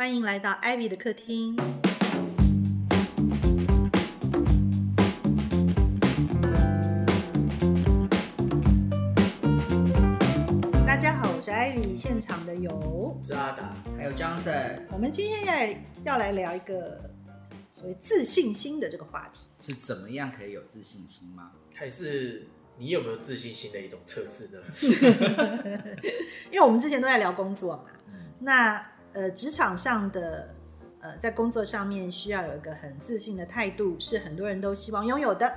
欢迎来到 Ivy 的客厅。大家好，我是艾比现场的有是阿达，还有 Johnson 我们今天要要来聊一个所谓自信心的这个话题。是怎么样可以有自信心吗？还是你有没有自信心的一种测试呢？因为我们之前都在聊工作嘛，那呃，职场上的呃，在工作上面需要有一个很自信的态度，是很多人都希望拥有的。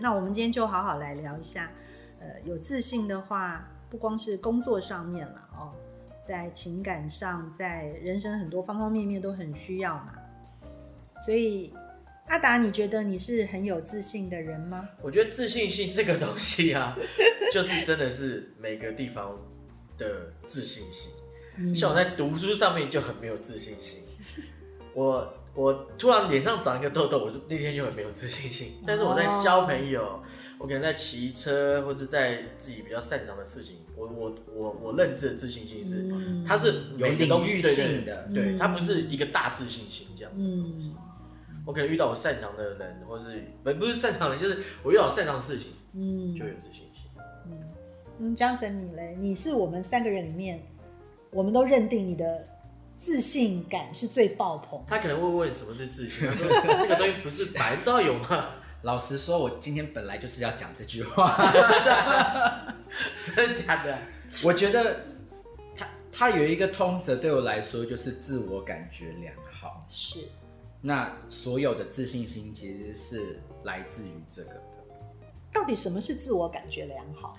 那我们今天就好好来聊一下，呃，有自信的话，不光是工作上面了哦，在情感上，在人生很多方方面面都很需要嘛。所以，阿达，你觉得你是很有自信的人吗？我觉得自信心这个东西啊，就是真的是每个地方的自信心。像我在读书上面就很没有自信心，我我突然脸上长一个痘痘，我就那天就很没有自信心。但是我在交朋友，我可能在骑车或者在自己比较擅长的事情，我我我我认知的自信心是，嗯。它是有一个东西领域对对性的对，嗯。它不是一个大自信心这样。嗯。我可能遇到我擅长的人，或是不不是擅长的人，就是我遇到我擅长的事情，嗯。就有自信心。嗯，Johnson，你嘞？你是我们三个人里面，我们都认定你的自信感是最爆棚。他可能会问什么是自信，他说这个东西不是本来都要有吗？老实说，我今天本来就是要讲这句话。真的假的？我觉得他他有一个通则，对我来说就是自我感觉良好。是，那所有的自信心其实是来自于这个的。到底什么是自我感觉良好？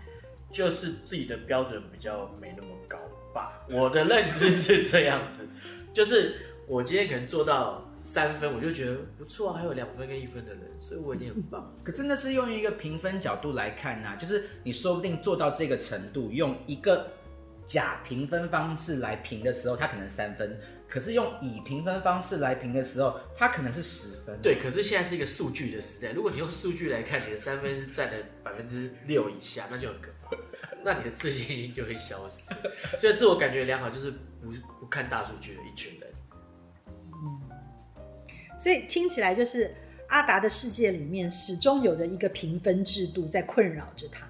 就是自己的标准比较没那么高吧。我的认知是这样子，就是我今天可能做到三分，我就觉得不错啊，还有两分跟一分的人，所以我已经很棒。可真的是用一个评分角度来看呐、就是你说不定做到这个程度，用一个假评分方式来评的时候，他可能三分；可是用以评分方式来评的时候，它可能是十分。对，可是现在是一个数据的时代，如果你用数据来看，你的三分是占了百分之六以下，那就很可怕，那你的自信心就会消失。所以自我感觉良好就是不不看大数据的一群人。嗯所以听起来就是阿达的世界里面始终有着一个评分制度在困扰着他，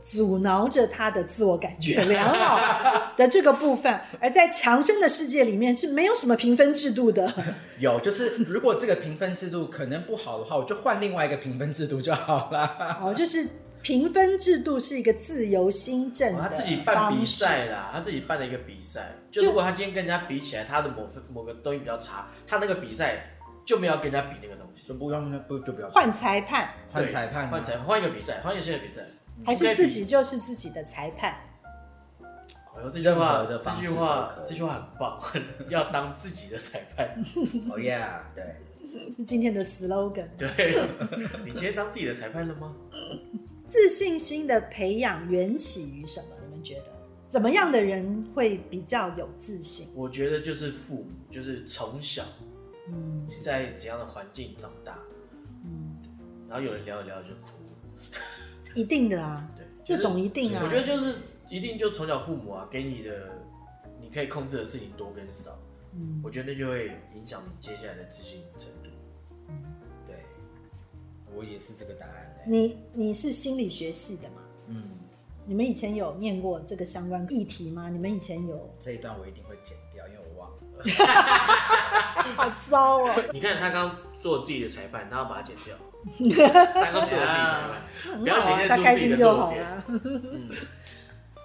阻挠着他的自我感觉良好的这个部分。而在强生的世界里面是没有什么评分制度的。有，就是如果这个评分制度可能不好的话，我就换另外一个评分制度就好了。哦，就是评分制度是一个自由新政他自己办比赛啦，他自己办了一个比赛。就就如果他今天跟人家比起来，他的某分某个东西比较差，他那个比赛就没有跟人家比那个东西。就不用不就不要换裁判，换裁判，换裁换一个比赛，换一个新的比赛。还是自己就是自己的裁判？哎呦，这句话这句话这句话很棒，要当自己的裁判。哦耶，对。是 今天的 slogan。对，你今天当自己的裁判了吗？自信心的培养缘起于什么？你们觉得怎么样的人会比较有自信？我觉得就是父母，就是从小嗯在怎样的环境长大，嗯，然后有人聊一聊就哭。一定的啊，对，这种一定啊。我觉得就是一定就从小父母啊给你的，你可以控制的事情多跟少，嗯我觉得那就会影响你接下来的自信程度。对，我也是这个答案嘞。你你是心理学系的嘛？嗯，你们以前有念过这个相关议题吗？你们以前有？这一段我一定会剪掉，因为我忘了。好糟哦，你看他刚做自己的裁判，他要把它剪掉。他刚做自己的裁判，不要很好啊，显现他开心。就好了。嗯，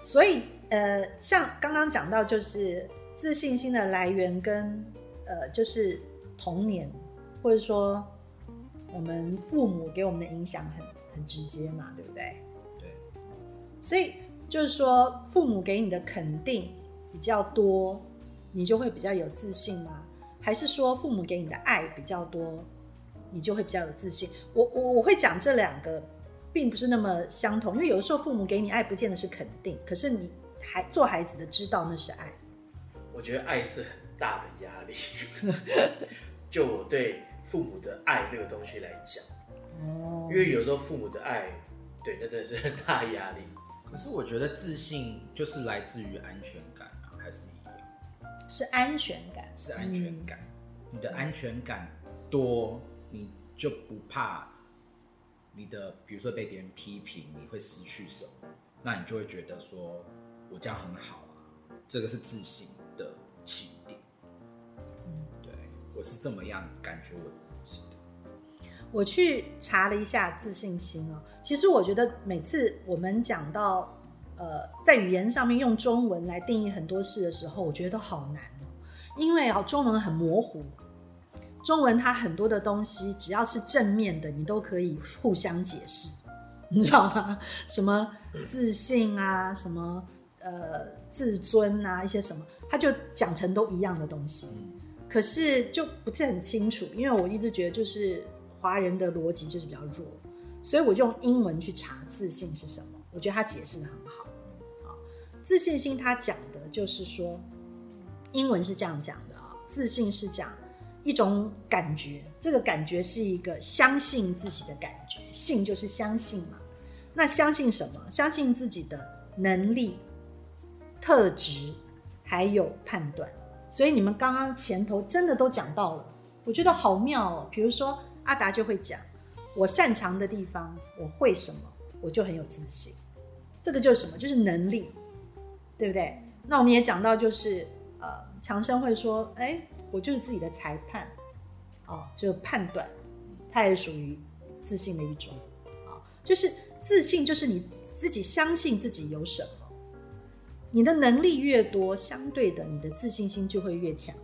所以呃，像刚刚讲到，就是自信心的来源跟呃，就是童年，或者说我们父母给我们的影响很很直接嘛，对不对？对。所以就是说，父母给你的肯定比较多，你就会比较有自信吗？还是说父母给你的爱比较多，你就会比较有自信？我我我会讲这两个，并不是那么相同，因为有的时候父母给你爱，不见得是肯定，可是你还做孩子的知道那是爱。我觉得爱是很大的压力。就我对父母的爱这个东西来讲，哦因为有时候父母的爱，对，那真的是很大压力。可是我觉得自信就是来自于安全感啊，还是一样。是安全感，是安全感。你的安全感多，你就不怕你的，比如说被别人批评，你会失去什么？那你就会觉得说，我这样很好啊，这个是自信的起点。嗯，对我是这么样感觉我。我去查了一下自信心哦，其实我觉得每次我们讲到呃，在语言上面用中文来定义很多事的时候，我觉得都好难哦，因为啊，中文很模糊。中文它很多的东西，只要是正面的，你都可以互相解释，你知道吗？什么自信啊，什么呃自尊啊，一些什么，它就讲成都一样的东西。可是就不是很清楚，因为我一直觉得就是华人的逻辑就是比较弱，所以我用英文去查自信是什么，我觉得他解释的很好。啊，自信心他讲的就是说，英文是这样讲的啊，自信是讲。一种感觉，这个感觉是一个相信自己的感觉，信就是相信嘛。那相信什么？相信自己的能力、特质，还有判断。所以你们刚刚前头真的都讲到了，我觉得好妙哦。比如说阿达就会讲，我擅长的地方，我会什么，我就很有自信。这个就是什么？就是能力，对不对？那我们也讲到，就是呃，强生会说，哎。我就是自己的裁判，哦，就判断，它也属于自信的一种，啊，就是自信，就是你自己相信自己有什么，你的能力越多，相对的，你的自信心就会越强。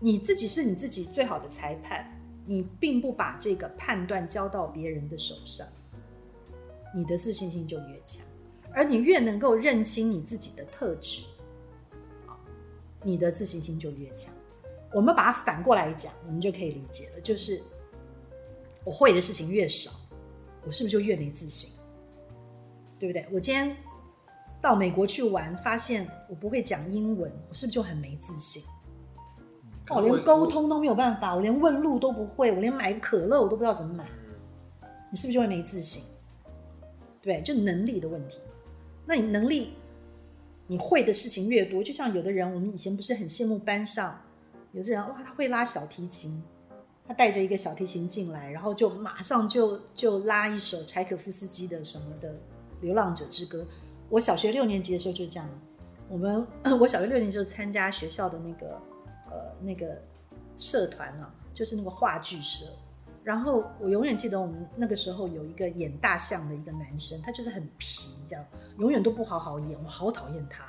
你自己是你自己最好的裁判，你并不把这个判断交到别人的手上，你的自信心就越强，而你越能够认清你自己的特质。你的自信心就越强。我们把它反过来讲，我们就可以理解了。就是我会的事情越少，我是不是就越没自信？对不对？我今天到美国去玩，发现我不会讲英文，我是不是就很没自信？我连沟通都没有办法，我连问路都不会，我连买可乐我都不知道怎么买。你是不是就会没自信？对，就能力的问题。那你能力？你会的事情越多，就像有的人，我们以前不是很羡慕班上有的人，哇，他会拉小提琴，他带着一个小提琴进来，然后就马上就就拉一首柴可夫斯基的什么的《流浪者之歌》。我小学六年级的时候就这样，我们 我小学六年级就参加学校的那个呃那个社团啊，就是那个话剧社。然后我永远记得我们那个时候有一个演大象的一个男生，他就是很皮，这样永远都不好好演，我好讨厌他。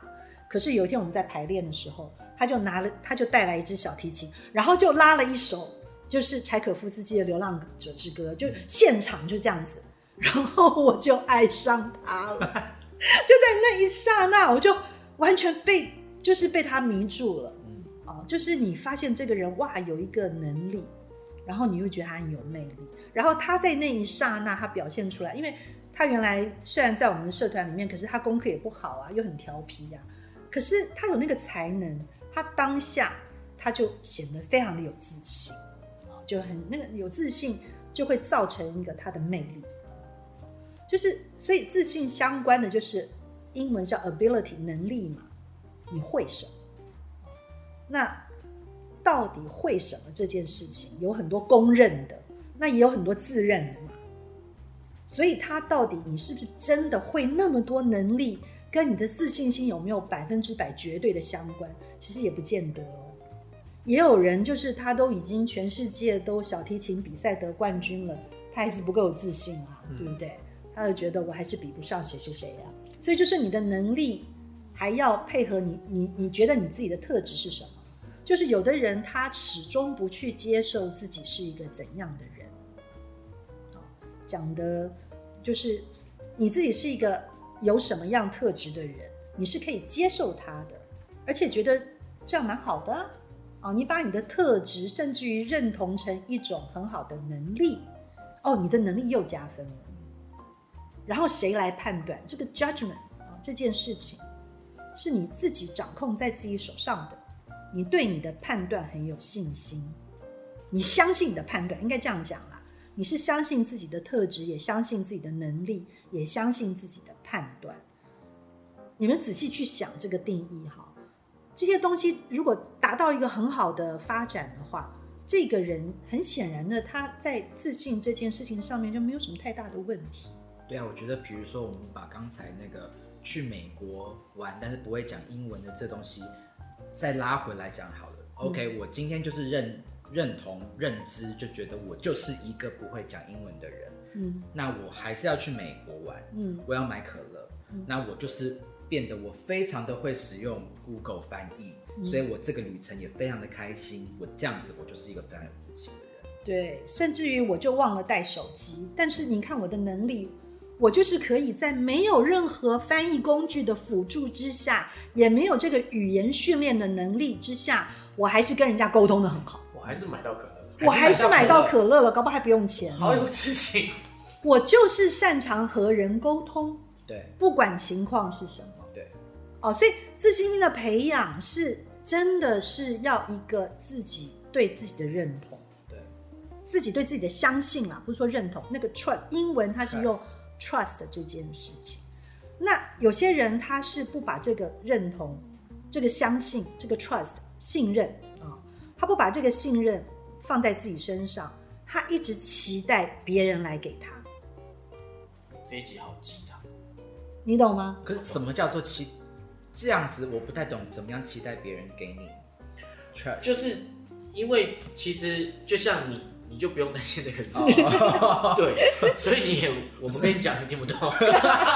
可是有一天我们在排练的时候，他就拿了，他就带来一支小提琴，然后就拉了一首就是柴可夫斯基的《流浪者之歌》，就现场就这样子，然后我就爱上他了。就在那一刹那，我就完全被就是被他迷住了。就是你发现这个人哇，有一个能力。然后你又觉得他很有魅力，然后他在那一刹那他表现出来，因为他原来虽然在我们的社团里面，可是他功课也不好啊，又很调皮呀，可是他有那个才能，他当下他就显得非常的有自信，就很那个有自信就会造成一个他的魅力，就是所以自信相关的就是英文叫 ability 能力嘛，你会什么？那。到底会什么这件事情有很多公认的，那也有很多自认的嘛。所以他到底你是不是真的会那么多能力，跟你的自信心有没有百分之百绝对的相关？其实也不见得哦。也有人就是他都已经全世界都小提琴比赛得冠军了，他还是不够有自信啊，对不对？他就觉得我还是比不上谁谁谁呀。所以就是你的能力还要配合你，你你觉得你自己的特质是什么？就是有的人他始终不去接受自己是一个怎样的人，讲的，就是你自己是一个有什么样特质的人，你是可以接受他的，而且觉得这样蛮好的啊。你把你的特质甚至于认同成一种很好的能力，哦，你的能力又加分了。然后谁来判断这个 judgment 啊？这件事情是你自己掌控在自己手上的。你对你的判断很有信心，你相信你的判断，应该这样讲啦。你是相信自己的特质，也相信自己的能力，也相信自己的判断。你们仔细去想这个定义哈，这些东西如果达到一个很好的发展的话，这个人很显然的他在自信这件事情上面就没有什么太大的问题。对啊，我觉得比如说我们把刚才那个去美国玩，但是不会讲英文的这东西再拉回来讲好了。OK，我今天就是认认同认知，就觉得我就是一个不会讲英文的人。嗯那我还是要去美国玩，嗯我要买可乐，那我就是变得我非常的会使用 Google 翻译，所以我这个旅程也非常的开心。我这样子，我就是一个非常有自信的人。对，甚至于我就忘了带手机，但是你看我的能力，我就是可以在没有任何翻译工具的辅助之下，也没有这个语言训练的能力之下，我还是跟人家沟通的很好。我还是买到可乐，我还是买到。可乐了，搞不好还不用钱。好有自信。我就是擅长和人沟通，对不管情况是什么。对，哦，所以自信心的培养是真的是要一个自己对自己的认同，对，自己对自己的相信啊，不是说认同。那个 trust 英文它是用 Trust trust 这件事情。那有些人他是不把这个认同、这个相信、这个 trust 信任啊、他不把这个信任放在自己身上，他一直期待别人来给他，这一集好鸡汤，你懂吗？可是什么叫做期？这样子我不太懂，怎么样期待别人给你 trust？就是因为其实就像你，你就不用担心那个字，哦 对，所以你也我们跟你讲你听不懂。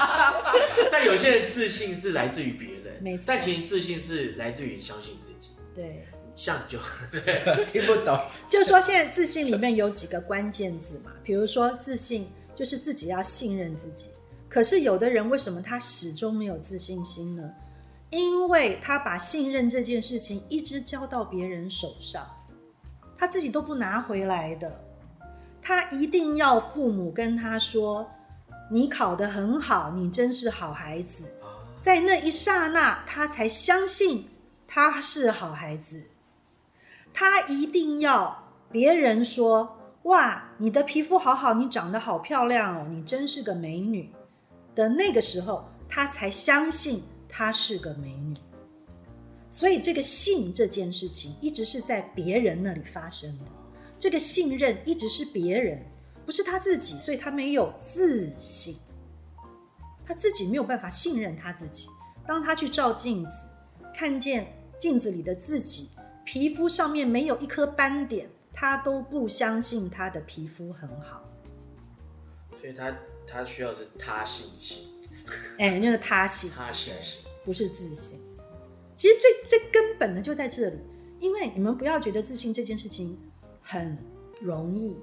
但有些人自信是来自于别人，没错但其实自信是来自于你相信自己。对，像就 听不懂。就是说现在自信里面有几个关键字嘛，比如说自信就是自己要信任自己。可是有的人为什么他始终没有自信心呢？因为他把信任这件事情一直交到别人手上，他自己都不拿回来的。他一定要父母跟他说：“你考得很好，你真是好孩子。”在那一刹那，他才相信他是好孩子。他一定要别人说：“哇，你的皮肤好好，你长得好漂亮哦，你真是个美女。”的那个时候，他才相信她是个美女。所以，这个信这件事情一直是在别人那里发生的，这个信任一直是别人，不是他自己，所以他没有自信，他自己没有办法信任他自己。当他去照镜子，看见镜子里的自己，皮肤上面没有一颗斑点，他都不相信他的皮肤很好。所以他他需要的是他信心，哎，那个他信他信心。不是自信。其实最最根本的就在这里，因为你们不要觉得自信这件事情很容易，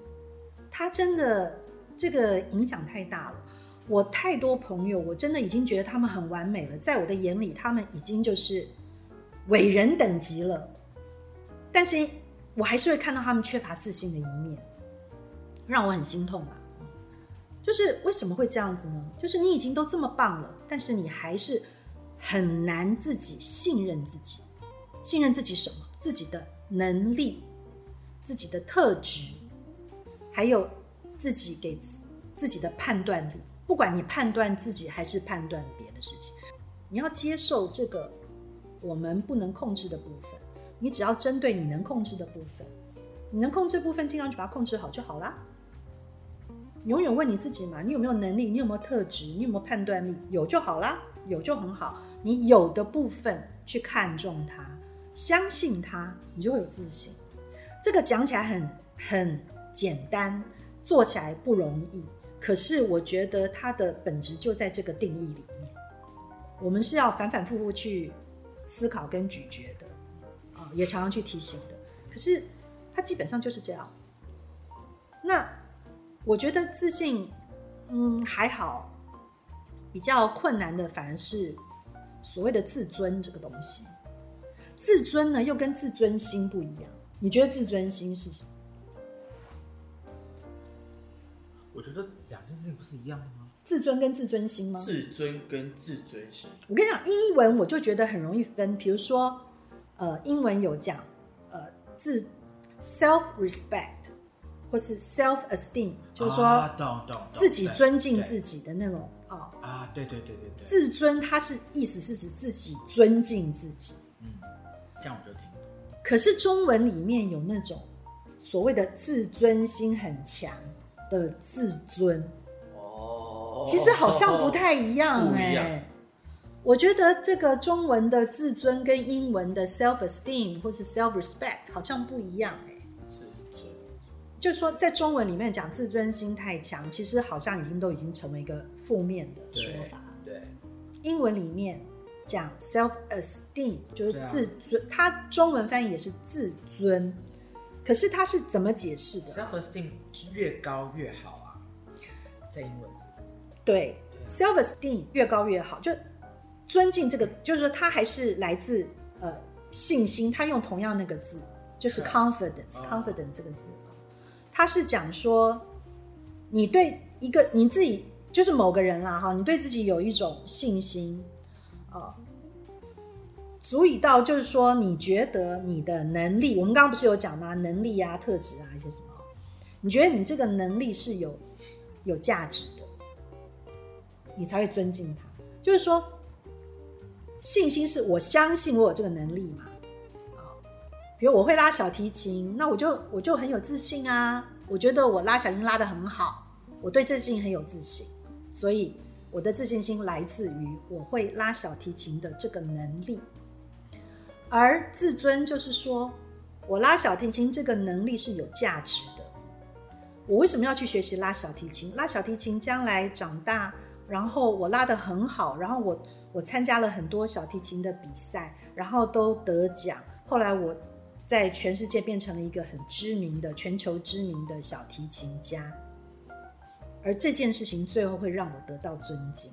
它真的这个影响太大了。我太多朋友，我真的已经觉得他们很完美了，在我的眼里，他们已经就是伟人等级了。但是我还是会看到他们缺乏自信的一面，让我很心痛吧。就是为什么会这样子呢？就是你已经都这么棒了，但是你还是很难自己信任自己。信任自己什么？自己的能力、自己的特质，还有自己给自己的判断力。不管你判断自己还是判断别的事情，你要接受这个我们不能控制的部分。你只要针对你能控制的部分，你能控制部分，尽量去把它控制好就好啦。永远问你自己嘛，你有没有能力？你有没有特质？你有没有判断力？有就好啦，有就很好。你有的部分去看重它，相信它，你就会有自信。这个讲起来很很简单，做起来不容易。可是我觉得它的本质就在这个定义里面。我们是要反反复复去思考跟咀嚼的，啊、也常常去提醒的。可是它基本上就是这样。那我觉得自信，嗯，还好。比较困难的反而是所谓的自尊这个东西。自尊呢，又跟自尊心不一样。你觉得自尊心是什么？我觉得两件事情不是一样的吗？自尊跟自尊心吗？自尊跟自尊心，我跟你讲，英文我就觉得很容易分。比如说，呃，英文有讲，呃，自 self respect 或是 self esteem，就是说自己尊敬自己的那种啊、啊，对对对对对，自尊它是意思是指自己尊敬自己，嗯这样我就听懂。可是中文里面有那种所谓的自尊心很强的自尊，哦，其实好像不太一样哎、我觉得这个中文的自尊跟英文的 self esteem 或是 self respect 好像不一样就是说，在中文里面讲自尊心太强，其实好像已经都已经成为一个负面的说法。对，英文里面讲 self esteem 就是自尊，它中文翻译也是自尊，可是它是怎么解释的？self esteem 越高越好啊，在英文对，self esteem 越高越好，就尊敬这个，就是说它还是来自呃信心，它用同样那个字，就是 Trust confidence 哦。confidence 这个字，他是讲说你对一个你自己就是某个人啦哈，你对自己有一种信心，呃，足以到就是说你觉得你的能力，我们刚刚不是有讲吗？能力啊、特质啊一些什么，你觉得你这个能力是有有价值的。你才会尊敬他。就是说，信心是我相信我有这个能力嘛，我会拉小提琴，那我就我就很有自信啊，我觉得我拉小提琴拉得很好，我对这事情很有自信，所以我的自信心来自于我会拉小提琴的这个能力。而自尊就是说我拉小提琴这个能力是有价值的。我为什么要去学习拉小提琴？拉小提琴将来长大，然后我拉得很好，然后我我参加了很多小提琴的比赛，然后都得奖。后来我在全世界变成了一个很知名的、全球知名的小提琴家，而这件事情最后会让我得到尊敬，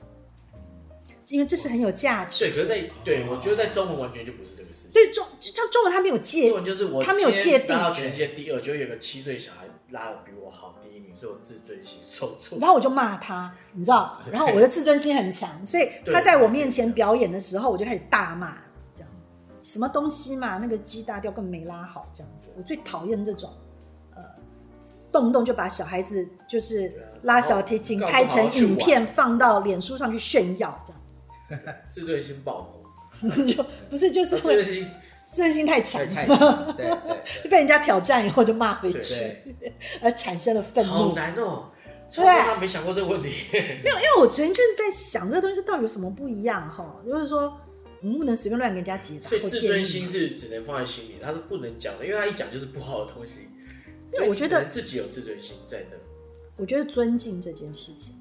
因为这是很有价值对，可是在对我觉得在中文完全就不是这个事情。所以中像中文他没有界中文就是我他没有界定全世界第二，就有个七岁小孩拉的比我好第一名，所以我自尊心受挫。然后我就骂他，你知道，然后我的自尊心很强，所以他在我面前表演的时候，我就开始大骂，什么东西嘛，那个鸡大调根本没拉好，这样子，我最讨厌这种，呃，动不动就把小孩子就是拉小提琴拍成影片放到脸书上去炫耀，这样自尊心爆棚，就不是就是自会自尊心太强，太太强，对对被人家挑战以后就骂回对去，而产生了愤好怒。难哦。对他没想过这个问题。没有，因为我昨天就是在想这个东西到底有什么不一样哈，就是说不能随便乱跟人家解答所以自尊心。是只能放在心里，他是不能讲的，因为他一讲就是不好的东西。对所以我觉得自己有自尊心在那。我觉得尊敬这件事情，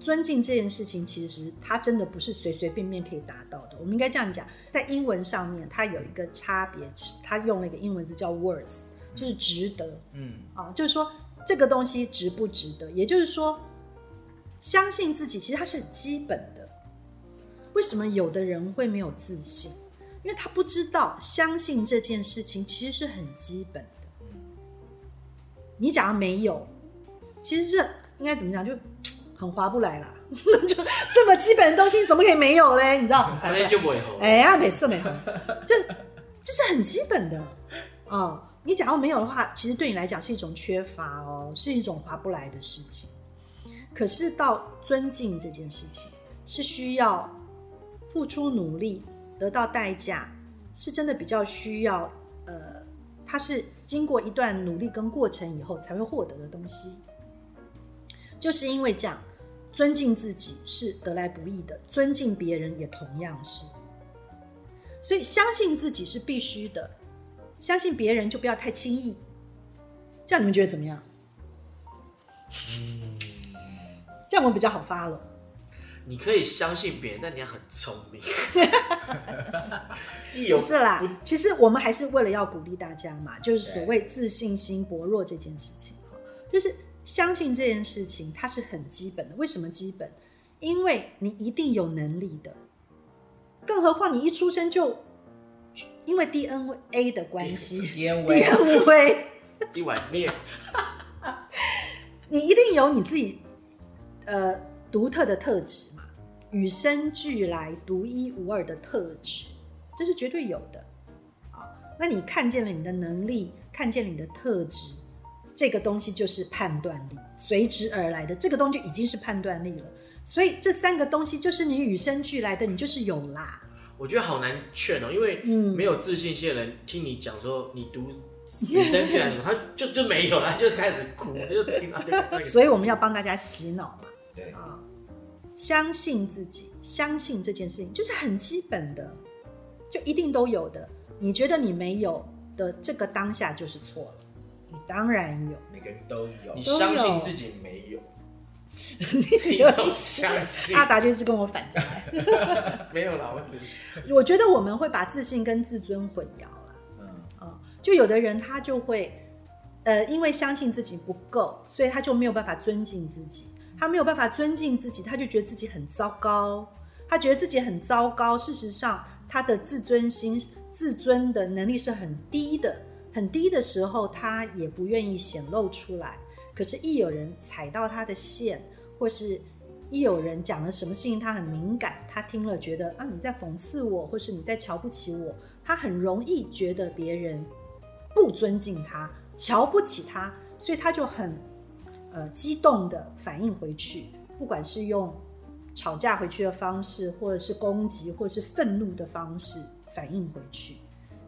尊敬这件事情，其实它真的不是随随便便可以达到的。我们应该这样讲，在英文上面，它有一个差别，它用了一个英文字叫 worth，就是值得嗯，啊，就是说这个东西值不值得，也就是说，相信自己其实它是很基本的。为什么有的人会没有自信？因为他不知道相信这件事情其实是很基本的。你假如没有，其实是应该怎么讲，就很划不来啦。就这么基本的东西，怎么可以没有嘞？你知道？反正就不会红。哎呀，没事没事，就这是很基本的哦。你假如没有的话，其实对你来讲是一种缺乏哦，是一种划不来的事情。可是到尊敬这件事情，是需要付出努力，得到代价，是真的比较需要呃，它是经过一段努力跟过程以后才会获得的东西。就是因为这样，尊敬自己是得来不易的，尊敬别人也同样是。所以相信自己是必须的，相信别人就不要太轻易。这样你们觉得怎么样？这样我们比较好发了。你可以相信别人，但你要很聪明。不是啦，其实我们还是为了要鼓励大家嘛，就是所谓自信心薄弱这件事情哈，就是相信这件事情它是很基本的。为什么基本？因为你一定有能力的，更何况你一出生就因为 DNA 的关系，，DNA 一碗面，你一定有你自己呃独特的特质。嘛，与生俱来、独一无二的特质，这是绝对有的。啊，那你看见了你的能力，看见了你的特质，这个东西就是判断力，随之而来的这个东西已经是判断力了。所以这三个东西就是你与生俱来的，你就是有啦。我觉得好难劝哦，因为嗯没有自信心的人听你讲说你读女生去还是什么，他就就没有了，他就开始哭，就听到那个。所以我们要帮大家洗脑嘛。相信自己，相信这件事情就是很基本的，就一定都有的。你觉得你没有的这个当下就是错了，你当然有。每个人都有你。相信自己没有，你都相信阿达就是跟我反着来。没有啦，我只是我觉得我们会把自信跟自尊混淆了。嗯，啊，就有的人他就会，呃，因为相信自己不够，所以他就没有办法尊敬自己。他没有办法尊敬自己，他就觉得自己很糟糕。他觉得自己很糟糕，事实上他的自尊心、自尊的能力是很低的。很低的时候，他也不愿意显露出来。可是，一有人踩到他的线，或是一有人讲了什么事情，他很敏感，他听了觉得啊你在讽刺我，或是你在瞧不起我，他很容易觉得别人不尊敬他，瞧不起他，所以他就很呃激动的反应回去，不管是用吵架回去的方式，或者是攻击，或者是愤怒的方式反应回去。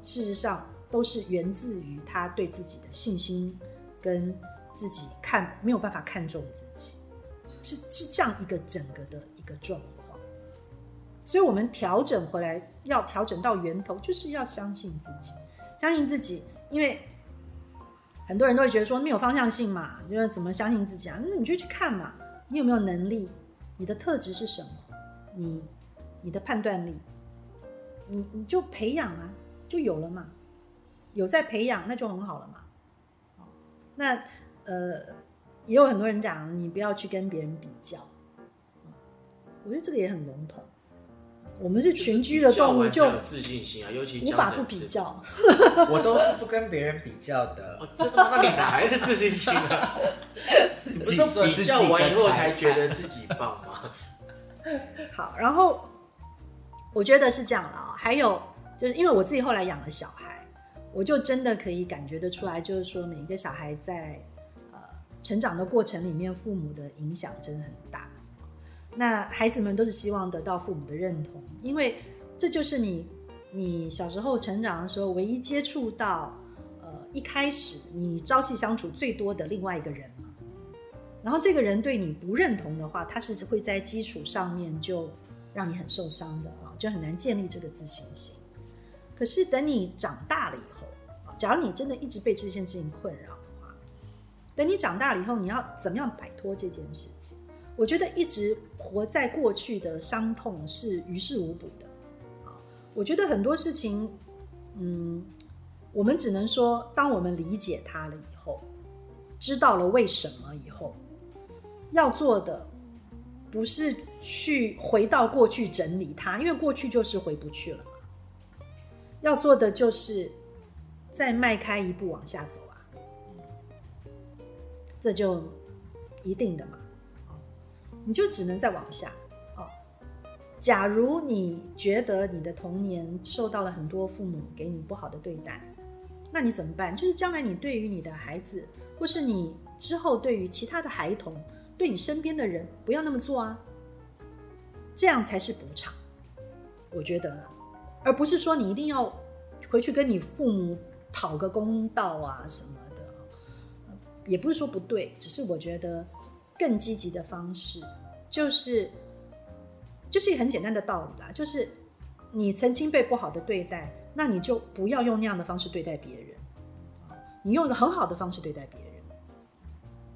事实上，都是源自于他对自己的信心跟自己看没有办法看重自己，是是这样一个整个的一个状况。所以，我们调整回来，要调整到源头，就是要相信自己，相信自己。因为很多人都会觉得说没有方向性嘛，就是怎么相信自己啊？那你就去看嘛，你有没有能力？你的特质是什么？你你的判断力，你你就培养啊，就有了嘛。有在培养，那就很好了嘛。那呃，也有很多人讲，你不要去跟别人比较。我觉得这个也很笼统。我们是群居的动物，就自信心啊，尤其无法不比。较。我都是不跟别人比较的。哦，真的吗？那你哪来的自信心啊？你不是都比较完以后才觉得自己棒吗？好，然后我觉得是这样了啊、还有就是因为我自己后来养了小孩，我就真的可以感觉得出来，就是说每一个小孩在呃成长的过程里面，父母的影响真的很大。那孩子们都是希望得到父母的认同，因为这就是你你小时候成长的时候唯一接触到呃一开始你朝夕相处最多的另外一个人嘛。然后这个人对你不认同的话，他是会在基础上面就让你很受伤的啊，就很难建立这个自信心。可是等你长大了以后，假如你真的一直被这件事情困扰的话，等你长大了以后，你要怎么样摆脱这件事情？我觉得一直活在过去的伤痛是于事无补的啊。我觉得很多事情，嗯，我们只能说，当我们理解它了以后，知道了为什么以后，要做的不是去回到过去整理它，因为过去就是回不去了嘛。要做的就是再迈开一步往下走啊，这就一定的嘛。你就只能再往下哦。假如你觉得你的童年受到了很多父母给你不好的对待，那你怎么办？就是将来你对于你的孩子，或是你之后对于其他的孩童，对你身边的人，不要那么做啊。这样才是补偿，我觉得，而不是说你一定要回去跟你父母讨个公道啊什么的。也不是说不对，只是我觉得更积极的方式就是，就是很简单的道理啦，就是你曾经被不好的对待，那你就不要用那样的方式对待别人，你用一个很好的方式对待别人，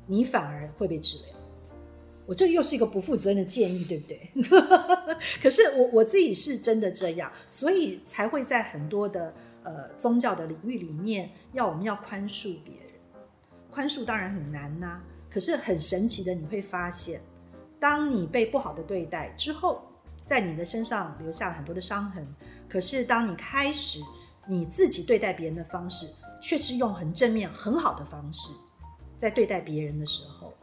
你反而会被治疗。我这又是一个不负责任的建议，对不对？可是我我自己是真的这样，所以才会在很多的呃宗教的领域里面，要我们要宽恕别人。宽恕当然很难呐、可是很神奇的，你会发现，当你被不好的对待之后，在你的身上留下了很多的伤痕。可是当你开始你自己对待别人的方式，却是用很正面、很好的方式在对待别人的时候，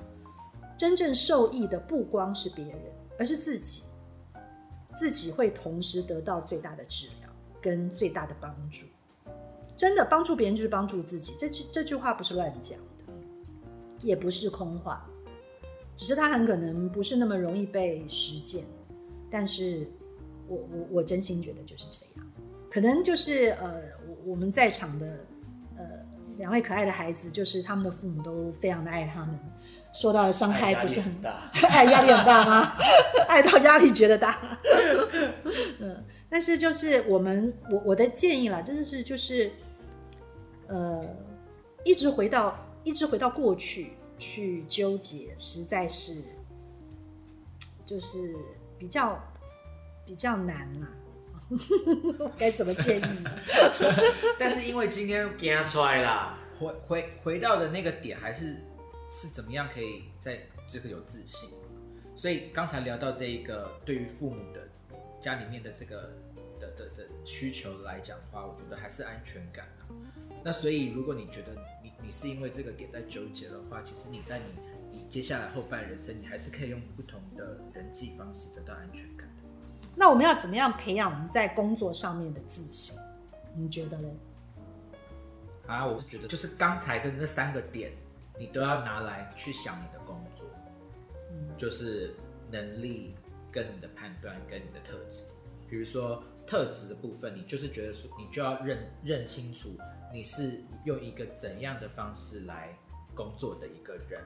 真正受益的不光是别人，而是自己。自己会同时得到最大的治疗跟最大的帮助。真的帮助别人就是帮助自己，这句这句话不是乱讲，也不是空话，只是它很可能不是那么容易被实践。但是我我我真心觉得就是这样，可能就是呃，我我们在场的呃两位可爱的孩子，就是他们的父母都非常的爱他们，受到的伤害不是很大，爱压力很大吗？爱到压力觉得大。嗯，但是就是我们我我的建议啦，真的是就是呃，一直回到一直回到过去去纠结，实在是就是比较比较难啦。该怎么建议？但是因为今天惊出来啦，回回回到的那个点，还是是怎么样可以在这个有自信。所以刚才聊到这一个对于父母的家里面的这个的的的需求来讲的话，我觉得还是安全感啊。那所以如果你觉得你你是因为这个点在纠结的话，其实你在你你接下来后半人生，你还是可以用不同的人际方式得到安全感。那我们要怎么样培养我们在工作上面的自信？你觉得呢？啊，我是觉得就是刚才的那三个点，你都要拿来去想你的工作，嗯就是能力跟你的判断跟你的特质。比如说特质的部分，你就是觉得说，你就要认认清楚你是用一个怎样的方式来工作的一个人，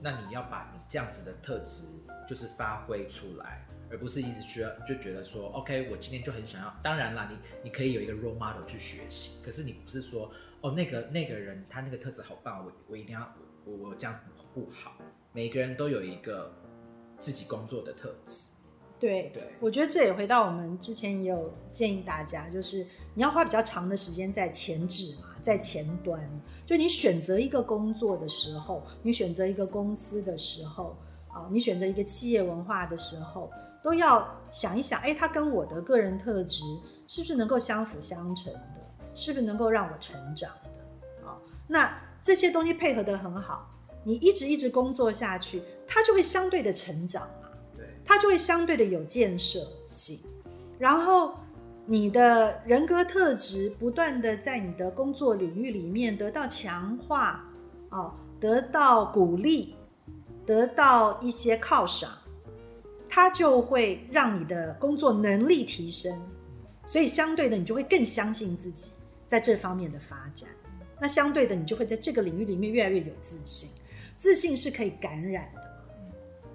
那你要把你这样子的特质就是发挥出来，而不是一直需要就觉得说，OK，我今天就很想要。当然啦，你你可以有一个 role model 去学习，可是你不是说，哦，那个那个人他那个特质好棒，我我一定要我我这样不好。每个人都有一个自己工作的特质，对，对我觉得这也回到我们之前也有建议大家，就是你要花比较长的时间在前置嘛，在前端。就你选择一个工作的时候，你选择一个公司的时候，啊，你选择一个企业文化的时候，都要想一想，哎，它跟我的个人特质是不是能够相辅相成的，是不是能够让我成长的？啊，那这些东西配合得很好，你一直一直工作下去，它就会相对的成长嘛。对，它就会相对的有建设性，然后你的人格特质不断的在你的工作领域里面得到强化，哦，得到鼓励，得到一些犒赏，它就会让你的工作能力提升，所以相对的你就会更相信自己在这方面的发展，那相对的你就会在这个领域里面越来越有自信，自信是可以感染的。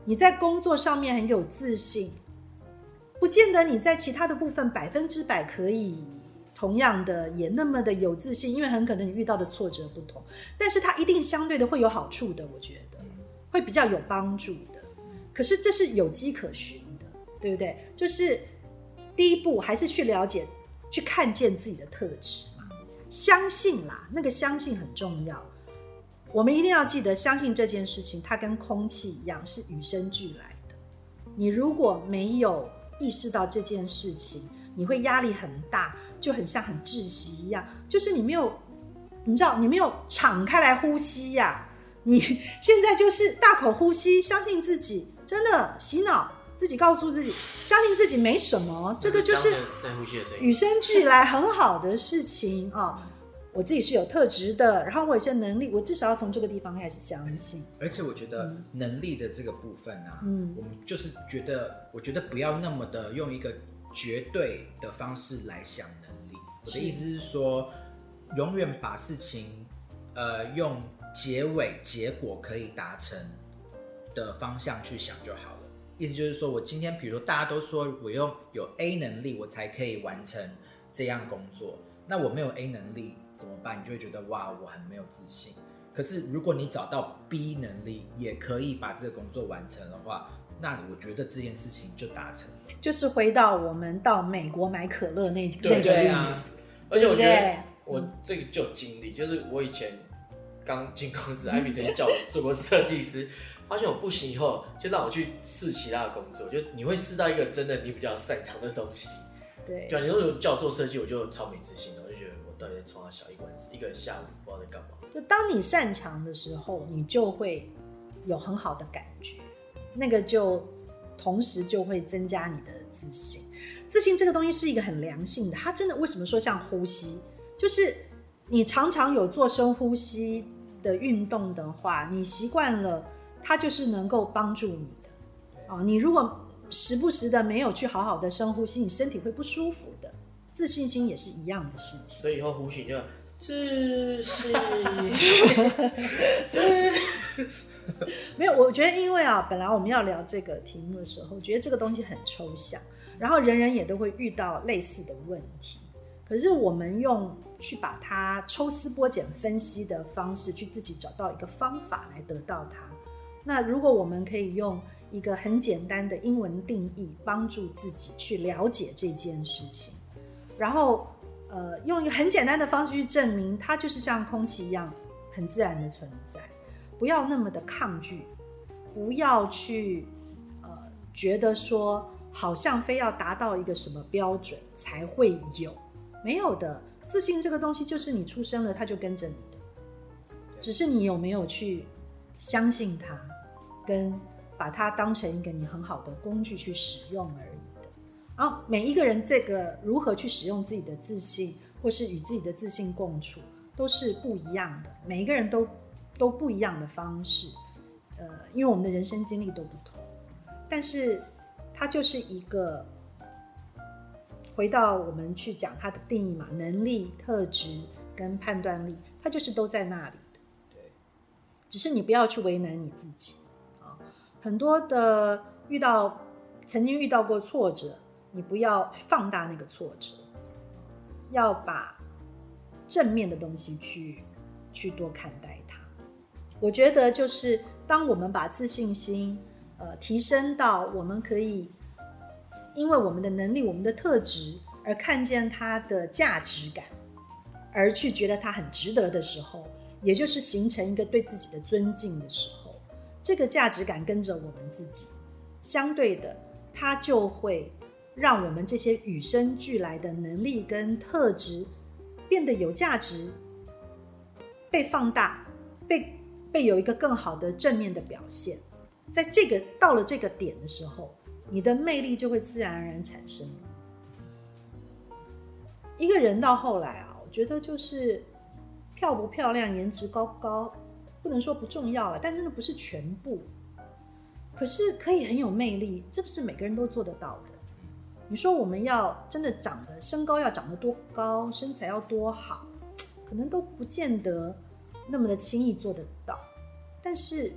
你在工作上面很有自信，不见得你在其他的部分百分之百可以同样的也那么的有自信，因为很可能你遇到的挫折不同，但是它一定相对的会有好处的，我觉得会比较有帮助的。可是这是有迹可循的，对不对？就是第一步还是去了解、去看见自己的特质嘛，相信啦，那个相信很重要。我们一定要记得，相信这件事情，它跟空气一样，是与生俱来的。你如果没有意识到这件事情，你会压力很大，就很像很窒息一样。就是你没有，你知道，你没有敞开来呼吸呀、你现在就是大口呼吸，相信自己，真的洗脑自己，告诉自己，相信自己没什么，这个就是在呼吸的声音与。生俱来很好的事情啊。我自己是有特质的，然后我有些能力，我至少要从这个地方开始相信。而且我觉得能力的这个部分啊，嗯我们就是觉得，我觉得不要那么的用一个绝对的方式来想能力。我的意思是说，永远把事情，呃，用结尾结果可以达成的方向去想就好了。意思就是说，我今天比如说大家都说我用有 A 能力，我才可以完成这样工作，那我没有 A 能力怎么办？你就会觉得哇，我很没有自信。可是如果你找到 B 能力，也可以把这个工作完成的话，那我觉得这件事情就达成了。就是回到我们到美国买可乐那那个例对啊子，而且我觉得我这个就有经历，就是我以前刚进公司，艾比曾经叫我做过设计师，发现我不行以后，就让我去试其他的工作，就你会试到一个真的你比较擅长的东西。对对啊，你如果叫我做设计，我就超没自信的，我就觉得我到底在冲他小一关一个下午不知道在干嘛。就当你擅长的时候，你就会有很好的感觉，那个就同时就会增加你的自信。自信这个东西是一个很良性的，它真的为什么说像呼吸？就是你常常有做深呼吸的运动的话，你习惯了，它就是能够帮助你的。啊，你如果时不时的没有去好好的深呼吸，你身体会不舒服。自信心也是一样的事情。所以以后胡醒就自信。没有，我觉得因为啊，本来我们要聊这个题目的时候，觉得这个东西很抽象，然后人人也都会遇到类似的问题。可是我们用去把它抽丝剥茧分析的方式，去自己找到一个方法来得到它。那如果我们可以用一个很简单的英文定义，帮助自己去了解这件事情，然后呃，用一个很简单的方式去证明它就是像空气一样很自然的存在，不要那么的抗拒，不要去呃觉得说好像非要达到一个什么标准才会有。没有的，自信这个东西就是你出生了，它就跟着你的，只是你有没有去相信它，跟把它当成一个你很好的工具去使用而已。然后每一个人这个如何去使用自己的自信，或是与自己的自信共处，都是不一样的。每一个人都都不一样的方式，呃，因为我们的人生经历都不同，但是它就是一个。回到我们去讲它的定义嘛，能力、特质跟判断力，它就是都在那里的。对，只是你不要去为难你自己啊。很多的遇到曾经遇到过挫折，你不要放大那个挫折，要把正面的东西去去多看待它。我觉得就是当我们把自信心呃提升到我们可以。因为我们的能力、我们的特质而看见它的价值感，而去觉得它很值得的时候，也就是形成一个对自己的尊敬的时候，这个价值感跟着我们自己，相对的，它就会让我们这些与生俱来的能力跟特质变得有价值，被放大，被被有一个更好的正面的表现。在这个到了这个点的时候。你的魅力就会自然而然产生。一个人到后来啊，我觉得就是漂不漂亮、颜值高不高，不能说不重要了，但真的不是全部。可是可以很有魅力，这不是每个人都做得到的。你说我们要真的长得身高要长得多高，身材要多好，可能都不见得那么的轻易做得到。但是。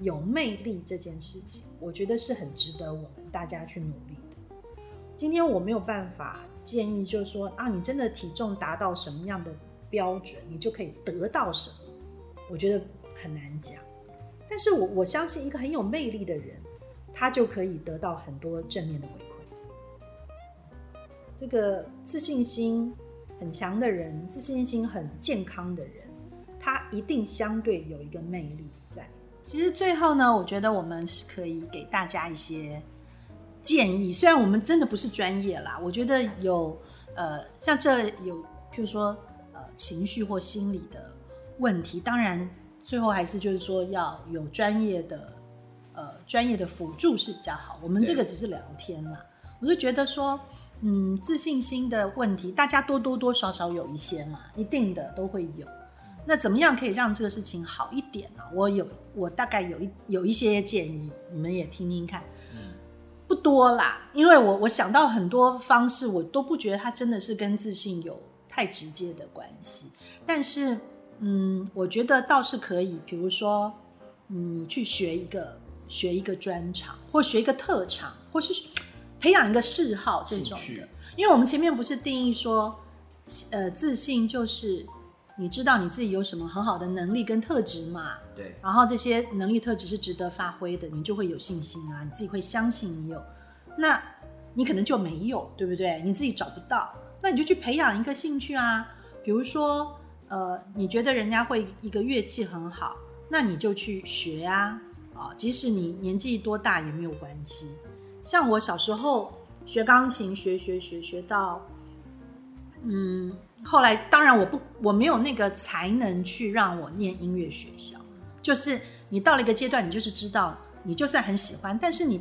有魅力这件事情，我觉得是很值得我们大家去努力的。今天我没有办法建议，就是说啊，你真的体重达到什么样的标准，你就可以得到什么，我觉得很难讲。但是我我相信，一个很有魅力的人，他就可以得到很多正面的回馈。这个自信心很强的人，自信心很健康的人，他一定相对有一个魅力在。其实最后呢，我觉得我们是可以给大家一些建议。虽然我们真的不是专业啦，我觉得有呃，像这有，譬如说呃，情绪或心理的问题，当然最后还是就是说要有专业的呃专业的辅助是比较好。我们这个只是聊天啦，我就觉得说，嗯，自信心的问题，大家多多多少少有一些嘛，一定的都会有。那怎么样可以让这个事情好一点呢？我有，我大概有一有一些建议，你们也听听看。嗯，不多啦，因为我我想到很多方式，我都不觉得它真的是跟自信有太直接的关系。但是，嗯，我觉得倒是可以，比如说，嗯，你去学一个学一个专长，或学一个特长，或是培养一个嗜好这种的。因为我们前面不是定义说，呃，自信就是。你知道你自己有什么很好的能力跟特质嘛？对。然后这些能力特质是值得发挥的，你就会有信心啊，你自己会相信你有。那你可能就没有，对不对？你自己找不到，那你就去培养一个兴趣啊。比如说，呃，你觉得人家会一个乐器很好，那你就去学啊。啊，即使你年纪多大也没有关系。像我小时候学钢琴，学学学学到，嗯。后来，当然我不，我没有那个才能去让我念音乐学校。就是你到了一个阶段，你就是知道，你就算很喜欢，但是你，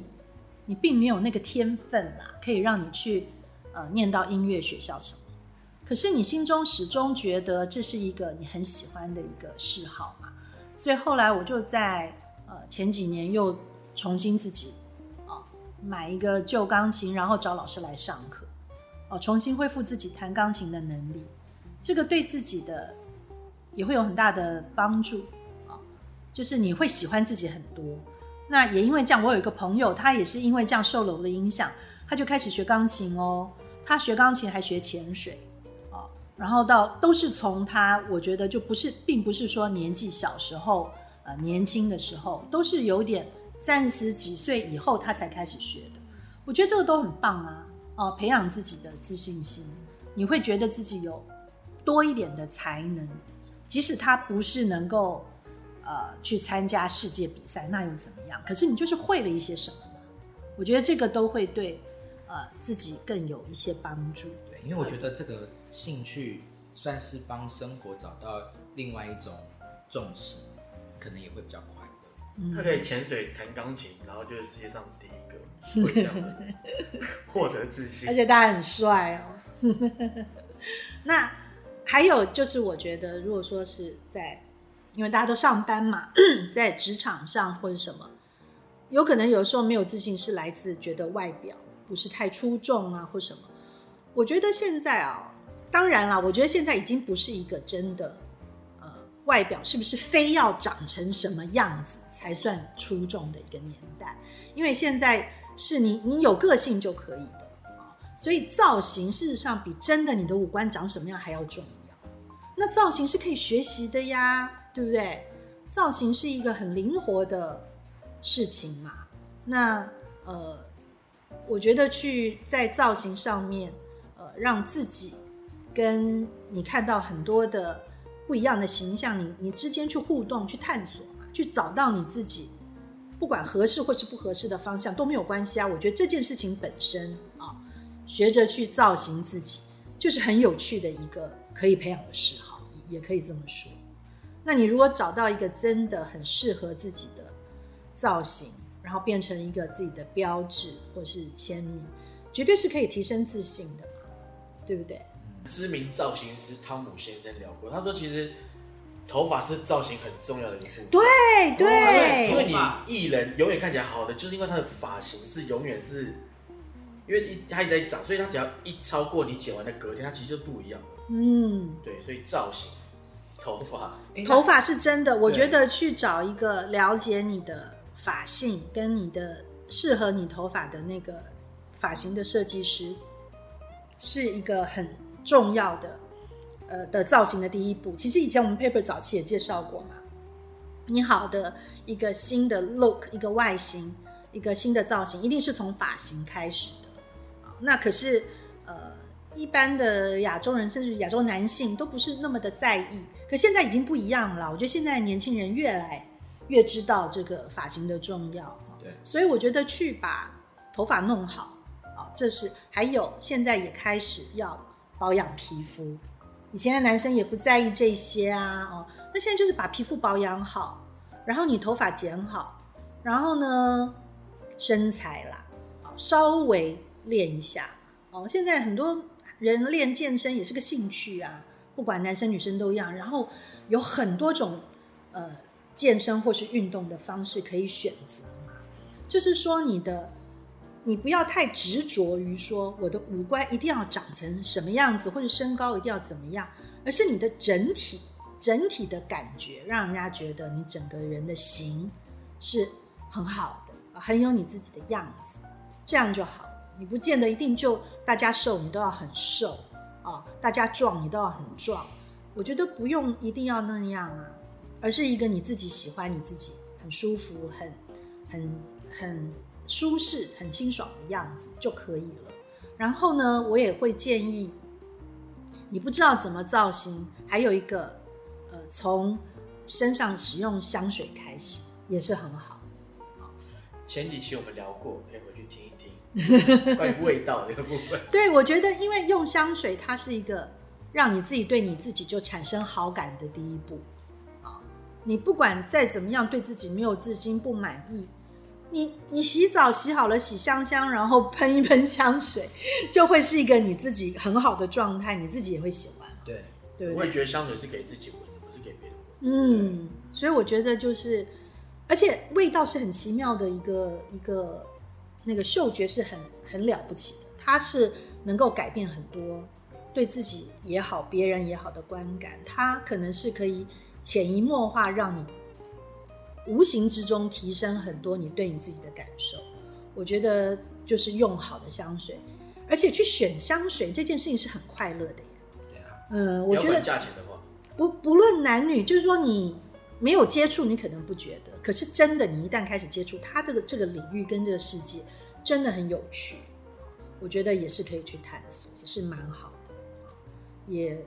你并没有那个天分啦，可以让你去呃念到音乐学校什么。可是你心中始终觉得这是一个你很喜欢的一个嗜好嘛。所以后来我就在呃前几年又重新自己买一个旧钢琴，然后找老师来上课，哦，重新恢复自己弹钢琴的能力，这个对自己的也会有很大的帮助啊、就是你会喜欢自己很多。那也因为这样，我有一个朋友，他也是因为这样受了我的影响，他就开始学钢琴哦。他学钢琴还学潜水啊、然后到都是从他，我觉得就不是，并不是说年纪小时候，呃，年轻的时候，都是有点三十几岁以后他才开始学的。我觉得这个都很棒啊，哦、培养自己的自信心，你会觉得自己有多一点的才能，即使他不是能够呃去参加世界比赛，那又怎么样？可是你就是会了一些什么？我觉得这个都会对呃自己更有一些帮助。对，因为我觉得这个兴趣算是帮生活找到另外一种重心，可能也会比较快。他可以潜水、弹钢琴，然后就是世界上第一个会这样的获得自信 而。且他很帅哦。那还有就是，我觉得如果说是在，因为大家都上班嘛，在职场上或者什么，有可能有时候没有自信是来自觉得外表不是太出众啊，或什么。我觉得现在啊，当然啦，我觉得现在已经不是一个真的，呃，外表是不是非要长成什么样子才算出众的一个年代？因为现在是你你有个性就可以的啊，所以造型事实上比真的你的五官长什么样还要重要。那造型是可以学习的呀，对不对？造型是一个很灵活的事情嘛。那呃，我觉得去在造型上面，呃，让自己跟你看到很多的不一样的形象，你你之间去互动、去探索嘛，去找到你自己，不管合适或是不合适的方向都没有关系啊。我觉得这件事情本身啊，学着去造型自己，就是很有趣的一个可以培养的嗜好，也可以这么说。那你如果找到一个真的很适合自己的造型，然后变成一个自己的标志或是签名，绝对是可以提升自信的嘛，对不对？知名造型师汤姆先生聊过，他说其实头发是造型很重要的一部分。对因，为你艺人永远看起来好的，就是因为他的发型是永远是，因为一他一直在长，所以他只要一超过你剪完的隔天，他其实就不一样了。嗯，对，所以造型、头发，头发是真的，我觉得去找一个了解你的发性跟你的适合你头发的那个发型的设计师，是一个很重要的呃的造型的第一步。其实以前我们 paper 早期也介绍过嘛，你好的一个新的 look，一个外形，一个新的造型，一定是从发型开始的。啊那可是呃，一般的亚洲人，甚至亚洲男性都不是那么的在意。可现在已经不一样了，我觉得现在年轻人越来越知道这个发型的重要。对，所以我觉得去把头发弄好啊，这是还有现在也开始要保养皮肤。以前的男生也不在意这些啊，哦，那现在就是把皮肤保养好，然后你头发剪好，然后呢，身材啦，稍微练一下哦。现在很多人练健身也是个兴趣啊，不管男生女生都一样。然后有很多种呃健身或是运动的方式可以选择嘛，就是说你的你不要太执着于说我的五官一定要长成什么样子，或者身高一定要怎么样，而是你的整体整体的感觉，让人家觉得你整个人的型是很好的，很有你自己的样子，这样就好。你不见得一定就大家瘦你都要很瘦啊，大家壮你都要很壮。我觉得不用一定要那样啊，而是一个你自己喜欢、你自己很舒服、很很很舒适、很清爽的样子就可以了。然后呢，我也会建议你不知道怎么造型，还有一个呃，从身上使用香水开始也是很好。前几期我们聊过，可以回去听一听 关于味道这个部分。对，我觉得因为用香水，它是一个让你自己对你自己就产生好感的第一步啊。你不管再怎么样对自己没有自信、不满意，你你洗澡洗好了，洗香香，然后喷一喷香水，就会是一个你自己很好的状态，你自己也会喜欢，对，对对？我也觉得香水是给自己闻的，不是给别人闻。嗯，所以我觉得就是，而且味道是很奇妙的一个一个那个嗅觉是很很了不起的，它是能够改变很多对自己也好、别人也好的观感，它可能是可以潜移默化让你无形之中提升很多你对你自己的感受。我觉得就是用好的香水，而且去选香水这件事情是很快乐的耶。对啊，嗯，我觉得价钱的话，不不论男女，就是说你没有接触，你可能不觉得，可是真的，你一旦开始接触，它这个这个领域跟这个世界真的很有趣，我觉得也是可以去探索，也是蛮好的，也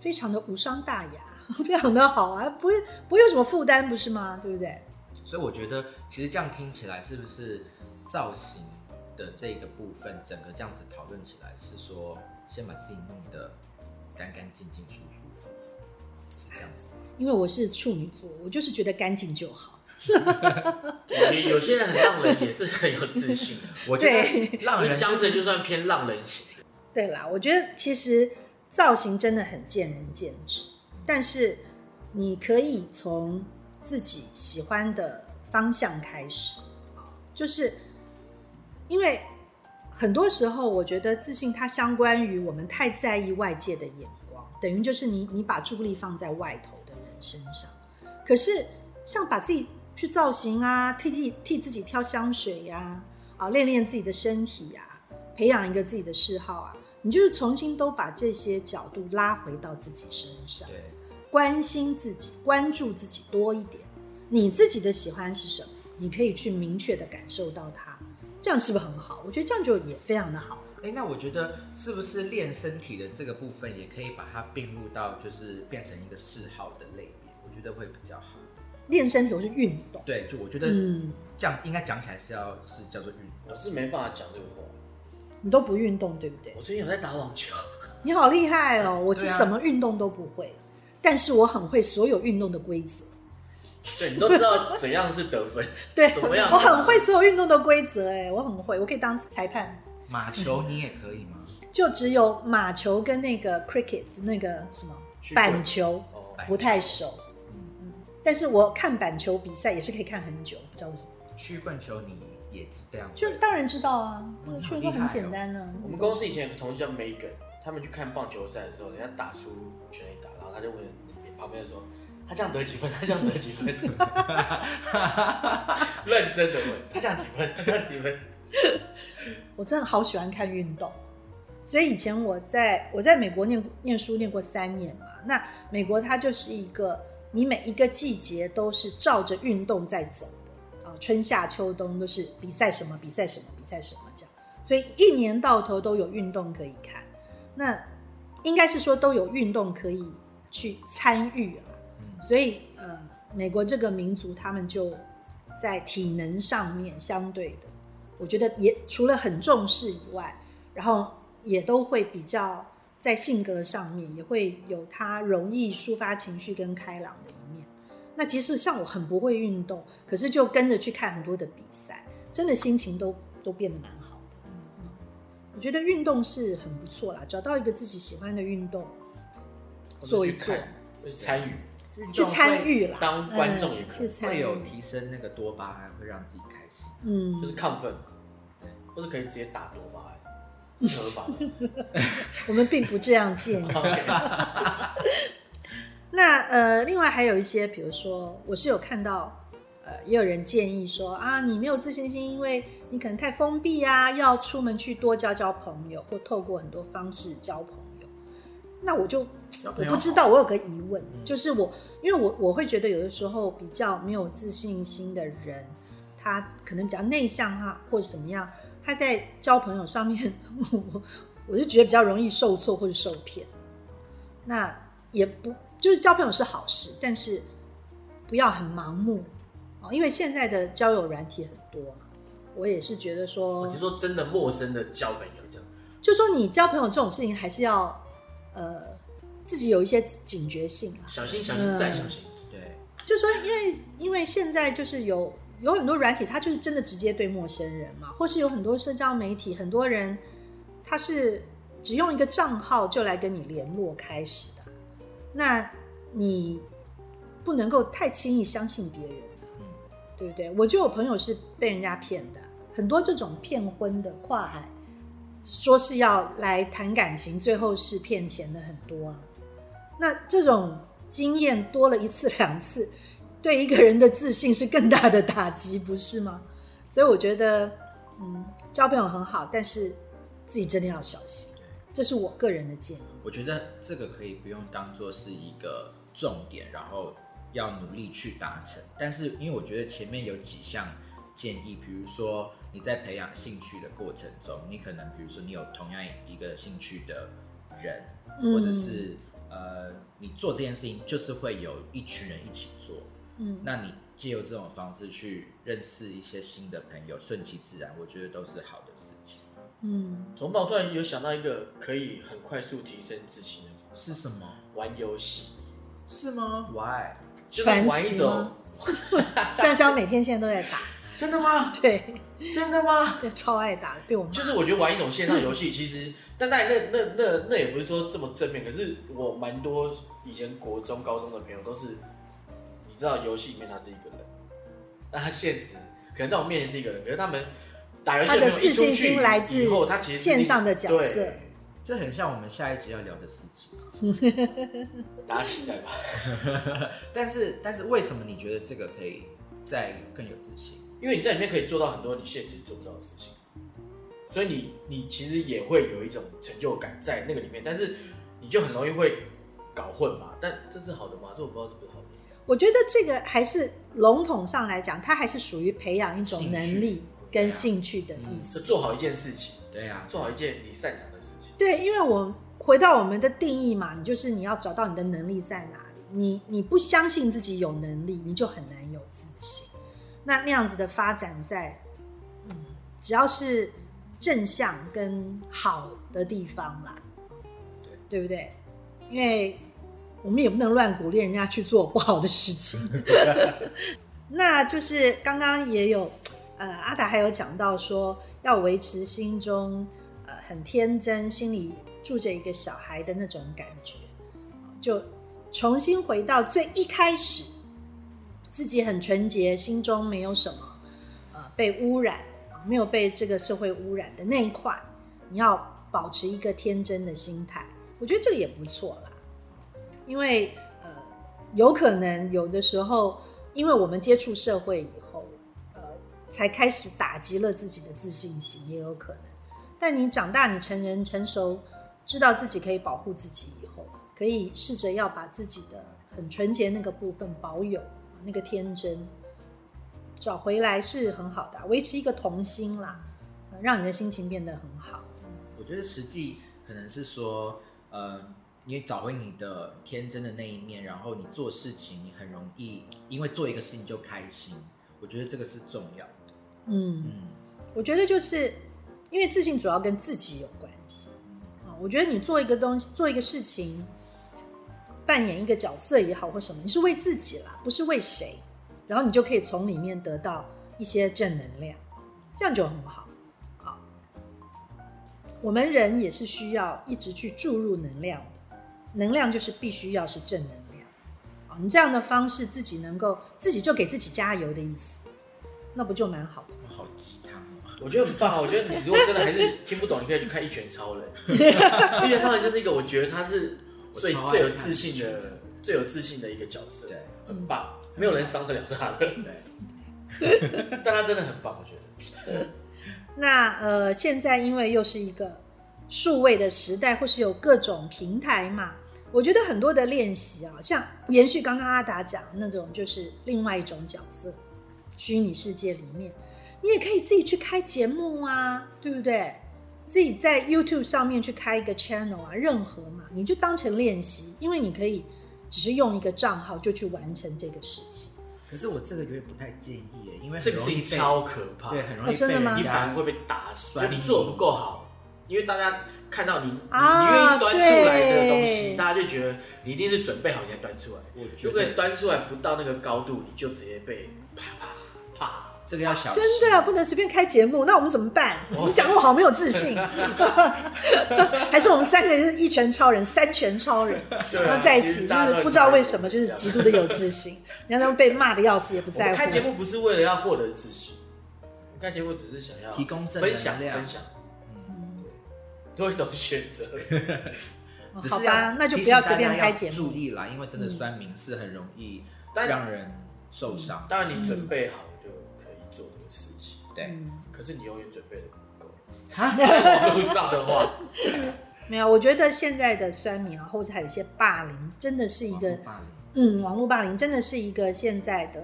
非常的无伤大雅，非常的好啊，不会不会有什么负担，不是吗？对不对？所以我觉得其实这样听起来是不是造型的这个部分，整个这样子讨论起来是说，先把自己弄得干干净净、舒舒服服，是这样子。因为我是处女座，我就是觉得干净就好。有有些人很浪人也是很有自信。我觉得浪人江神就算偏浪人型，对啦，我觉得其实造型真的很见仁见智，但是你可以从自己喜欢的方向开始，就是因为很多时候我觉得自信它相关于我们太在意外界的眼光，等于就是你你把注意力放在外头的人身上，可是像把自己去造型啊，替替替自己挑香水呀、啊，练练自己的身体呀、培养一个自己的嗜好啊，你就是重新都把这些角度拉回到自己身上，对，关心自己，关注自己多一点。你自己的喜欢是什么？你可以去明确的感受到它，这样是不是很好？我觉得这样就也非常的好。哎，那我觉得是不是练身体的这个部分，也可以把它并入到就是变成一个嗜好的类别，我觉得会比较好。练身体我是运动，对，就我觉得嗯，这样应该讲起来是要是叫做运动。我是没办法讲这个话。你都不运动，对不对？我最近有在打网球，你好厉害哦！我是什么运动都不会，但是我很会所有运动的规则。对你都知道怎样是得分，对，怎么样我很会所有运动的规则，哎，我很会，我可以当裁判。马球你也可以吗？就只有马球跟那个 cricket 那个什么板球哦，不太熟，嗯嗯，但是我看板球比赛也是可以看很久，不知道为什么。曲棍球你也是非常就当然知道啊，那个嗯确实都很简单呢、我们公司以前有个同事叫 Megan，他们去看棒球赛的时候，人家打出全他就问旁边说：“他这样得几分？他这样得几分？” 认真的问他这样几分？他这样几分？我真的好喜欢看运动，所以以前我在我在美国念念书念过三年嘛，那美国它就是一个你每一个季节都是照着运动在走的啊，春夏秋冬都是比赛什么比赛什么比赛什么这样，所以一年到头都有运动可以看，那应该是说都有运动可以去参与啊，所以呃，美国这个民族他们就在体能上面相对的。我觉得也除了很重视以外，然后也都会比较在性格上面也会有他容易抒发情绪跟开朗的一面。那其实像我很不会运动，可是就跟着去看很多的比赛，真的心情都都变得蛮好的。嗯，我觉得运动是很不错啦，找到一个自己喜欢的运动，做一做，去参与，去参与了，当观众也可以会有提升那个多巴胺，会让自己开心。嗯，就是亢奋或者可以直接打多巴胺，是合法的。我们并不这样建议。那呃，另外还有一些，比如说，我是有看到，呃，也有人建议说啊，你没有自信心，因为你可能太封闭啊，要出门去多交交朋友，或透过很多方式交朋友。那我就我不知道，我有个疑问，嗯就是我因为我我会觉得有的时候比较没有自信心的人，他可能比较内向哈，或者怎么样，他在交朋友上面，我我就觉得比较容易受挫或者受骗。那也不就是交朋友是好事，但是不要很盲目哦，因为现在的交友软体很多嘛。我也是觉得说你，说真的陌生的交朋友这样，就说你交朋友这种事情，还是要呃自己有一些警觉性啊。小心小心嗯再小心。对，就说因为因为现在就是有有很多软体，它就是真的直接对陌生人嘛，或是有很多社交媒体，很多人他是只用一个账号就来跟你联络开始的，那你不能够太轻易相信别人，嗯，对不对？我就有朋友是被人家骗的，很多这种骗婚的跨海，说是要来谈感情，最后是骗钱的很多啊。那这种经验多了一次两次，对一个人的自信是更大的打击，不是吗？所以我觉得，嗯，交朋友很好，但是自己真的要小心，这是我个人的建议。我觉得这个可以不用当做是一个重点，然后要努力去达成。但是因为我觉得前面有几项建议，比如说你在培养兴趣的过程中，你可能比如说你有同样一个兴趣的人，或者是呃，你做这件事情就是会有一群人一起做，嗯，那你借由这种方式去认识一些新的朋友，顺其自然，我觉得都是好的事情。嗯，怎么办？我突然有想到一个可以很快速提升自信的方法，是什么？玩游戏，是吗？Why？就是传玩一种奇吗？香香每天现在都在打，真的吗？对，真的吗？对，超爱打，被我骂。就是我觉得玩一种线上游戏，其实，但当然那那那那也不是说这么正面，可是我蛮多以前国中、高中的朋友都是，你知道游戏里面他是一个人，那他现实可能在我面前是一个人，可是他们打游戏他的自信心来自以后，他其实是线上的角色对这很像我们下一集要聊的事情。大家期待吧。但是，但是为什么你觉得这个可以再更有自信？因为你在里面可以做到很多你现实做不到的事情，所以你你其实也会有一种成就感在那个里面，但是你就很容易会搞混嘛。但这是好的吗？这我不知道是不是好的。我觉得这个还是笼统上来讲，它还是属于培养一种能力跟兴趣的意思。就做好一件事情，对呀、做好一件你擅长的事情。对，因为我回到我们的定义嘛，你就是你要找到你的能力在哪里。你你不相信自己有能力，你就很难有自信。那那样子的发展在，嗯，只要是正向跟好的地方啦，对对不对？因为我们也不能乱鼓励人家去做不好的事情。那就是刚刚也有，呃，阿达还有讲到说，要维持心中呃很天真，心里住着一个小孩的那种感觉，就重新回到最一开始，自己很纯洁，心中没有什么呃被污染，啊没有被这个社会污染的那一块，你要保持一个天真的心态，我觉得这个也不错啦。因为呃，有可能有的时候，因为我们接触社会以后，呃，才开始打击了自己的自信心，也有可能。但你长大，你成人成熟，知道自己可以保护自己以后，可以试着要把自己的很纯洁那个部分保有，那个天真找回来是很好的啊，维持一个童心啦，呃让你的心情变得很好。我觉得实际可能是说，呃，你找回你的天真的那一面，然后你做事情你很容易，因为做一个事情就开心。我觉得这个是重要的。嗯。嗯，我觉得就是因为自信主要跟自己有关系啊。我觉得你做一个东西，做一个事情，扮演一个角色也好，或什么，你是为自己啦，不是为谁，然后你就可以从里面得到一些正能量，这样就很好好。我们人也是需要一直去注入能量的，能量就是必须要是正能量啊。你这样的方式，自己能够自己就给自己加油的意思，那不就蛮好的？好鸡汤哦。我觉得很棒啊！我觉得你如果真的还是听不懂，你可以去看《一拳超人》。《一拳超人》就是一个我觉得他是最最有自信的最有自信的一个角色，对很棒，没有人伤得了他的。对，但他真的很棒，我觉得。那呃，现在因为又是一个数位的时代，或是有各种平台嘛，我觉得很多的练习啊，像延续刚刚阿达讲的那种，就是另外一种角色，虚拟世界里面，你也可以自己去开节目啊，对不对？自己在 YouTube 上面去开一个 channel 啊，任何嘛，你就当成练习，因为你可以只是用一个账号就去完成这个事情。可是我这个有点不太建议耶，因为这个事情超可怕，对，很容易哦真的吗被人家你反而会被打死，就你做的不够好，因为大家看到你，你啊你愿意端出来的东西，大家就觉得你一定是准备好你才端出来。我觉如果你端出来不到那个高度，你就直接被啪啪啪。这个要小心。真的不能随便开节目，那我们怎么办？我们讲我好没有自信，还是我们三个人是一拳超人、三拳超人，然后在一起，就是不知道为什么，就是极度的有自信。然后他们被骂的要死，也不在乎。们开节目不是为了要获得自信，开节目只是想要提供正分享能量分享，嗯，多一种选择。只是要好吧，那就不要随便开节目注。意啦，因为真的酸民是很容易但让人受伤。当然，你准备好可是你永远准备的不够。网络上的话，没有，我觉得现在的酸民啊，或者还有一些霸凌，真的是一个霸凌嗯，网络霸凌真的是一个现在的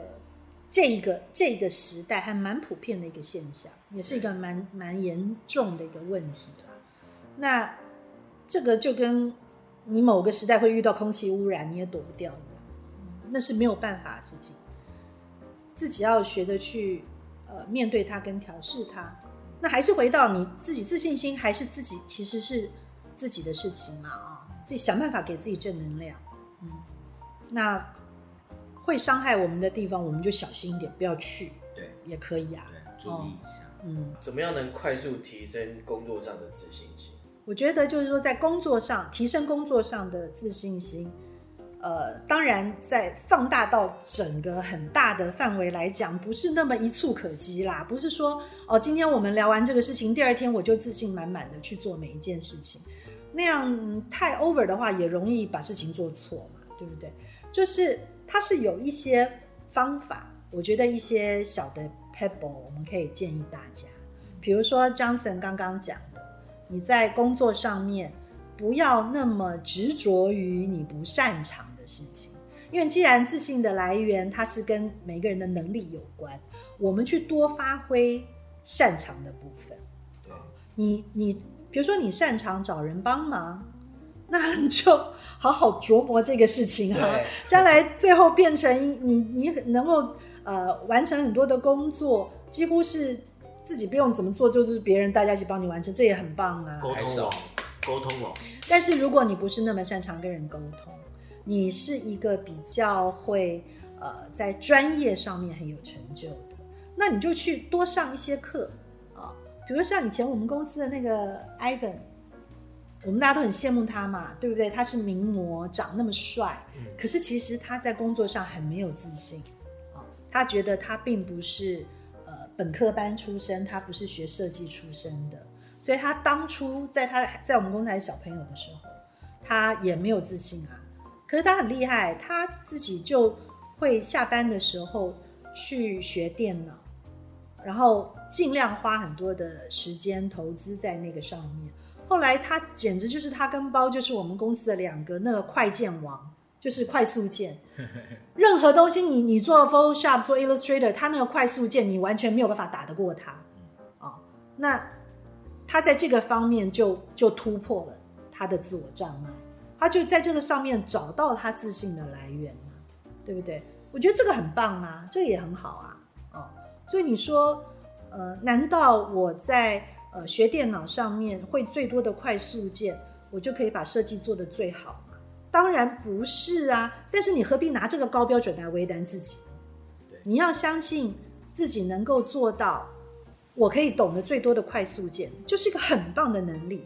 这一个这个时代还蛮普遍的一个现象，也是一个蛮蛮严重的一个问题啦。那这个就跟你某个时代会遇到空气污染，你也躲不掉的，嗯那是没有办法的事情。自己要学着去呃面对它跟调试它。那还是回到你自己自信心，还是自己其实是自己的事情嘛啊，自己想办法给自己正能量。嗯，那会伤害我们的地方，我们就小心一点，不要去，对也可以啊。对，注意一下。嗯，怎么样能快速提升工作上的自信心？我觉得就是说，在工作上提升工作上的自信心，呃，当然在放大到整个很大的范围来讲，不是那么一触可及啦。不是说哦，今天我们聊完这个事情，第二天我就自信满满的去做每一件事情，那样太 over 的话，也容易把事情做错嘛，对不对？就是它是有一些方法，我觉得一些小的 pebble 我们可以建议大家，比如说 Johnson 刚刚讲的，你在工作上面不要那么执着于你不擅长的事情，因为既然自信的来源它是跟每个人的能力有关，我们去多发挥擅长的部分。对，你你比如说你擅长找人帮忙，那你就好好琢磨这个事情啊，将来最后变成你你能够呃完成很多的工作，几乎是自己不用怎么做，就是别人大家一起帮你完成，这也很棒啊。沟通。网，沟通哦，但是如果你不是那么擅长跟人沟通，你是一个比较会呃在专业上面很有成就的，那你就去多上一些课啊，比如像以前我们公司的那个 Ivan，我们大家都很羡慕他嘛，对不对？他是名模，长那么帅，嗯。可是其实他在工作上很没有自信啊，他觉得他并不是呃本科班出身，他不是学设计出身的，所以他当初在他在我们公司还是小朋友的时候，他也没有自信啊。可是他很厉害，他自己就会下班的时候去学电脑，然后尽量花很多的时间投资在那个上面。后来他简直就是他跟包就是我们公司的两个那个快键王，就是快速键。任何东西你你做 Photoshop 做 Illustrator，他那个快速键你完全没有办法打得过他啊、那他在这个方面就就突破了他的自我障碍，他就在这个上面找到他自信的来源嘛，对不对？我觉得这个很棒啊，这个也很好啊，哦，所以你说，呃，难道我在呃学电脑上面会最多的快速键，我就可以把设计做得最好吗？当然不是啊，但是你何必拿这个高标准来为难自己呢对？你要相信自己能够做到，我可以懂得最多的快速键，就是一个很棒的能力。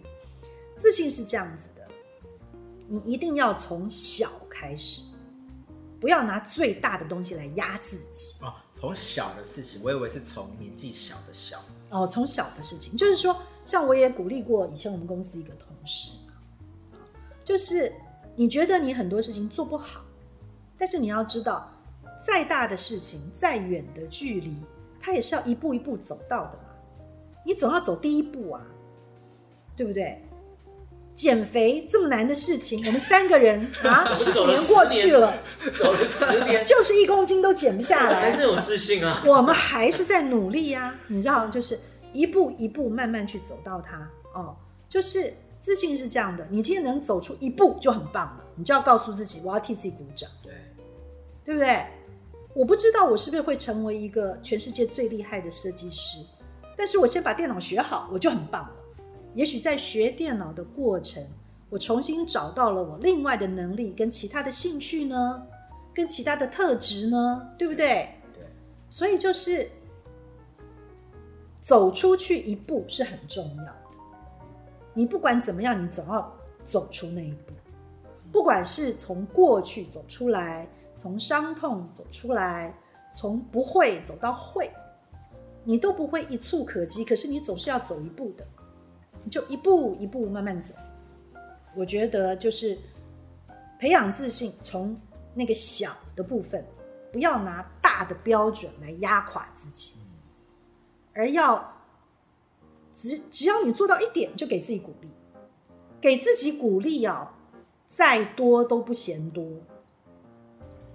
自信是这样子的，你一定要从小开始，不要拿最大的东西来压自己。哦，从小的事情，我以为是从年纪小的小。哦，从小的事情，就是说，像我也鼓励过以前我们公司一个同事嘛，就是你觉得你很多事情做不好，但是你要知道，再大的事情，再远的距离，它也是要一步一步走到的嘛。你总要走第一步啊，对不对？减肥这么难的事情，我们三个人 啊，十几年过去了，走了十年，就是一公斤都减不下来，还是有自信啊。我们还是在努力呀、你知道，就是一步一步慢慢去走到它哦。就是自信是这样的，你今天能走出一步就很棒了，你就要告诉自己，我要替自己鼓掌，对，对不对？我不知道我是不是会成为一个全世界最厉害的设计师，但是我先把电脑学好，我就很棒了。也许在学电脑的过程，我重新找到了我另外的能力跟其他的兴趣呢，跟其他的特质呢，对不对？对，所以就是走出去一步是很重要的。你不管怎么样，你总要走出那一步。不管是从过去走出来，从伤痛走出来，从不会走到会，你都不会一触可及，可是你总是要走一步的，你就一步一步慢慢走。我觉得就是培养自信，从那个小的部分，不要拿大的标准来压垮自己，而要只只要你做到一点，就给自己鼓励，给自己鼓励啊，再多都不嫌多，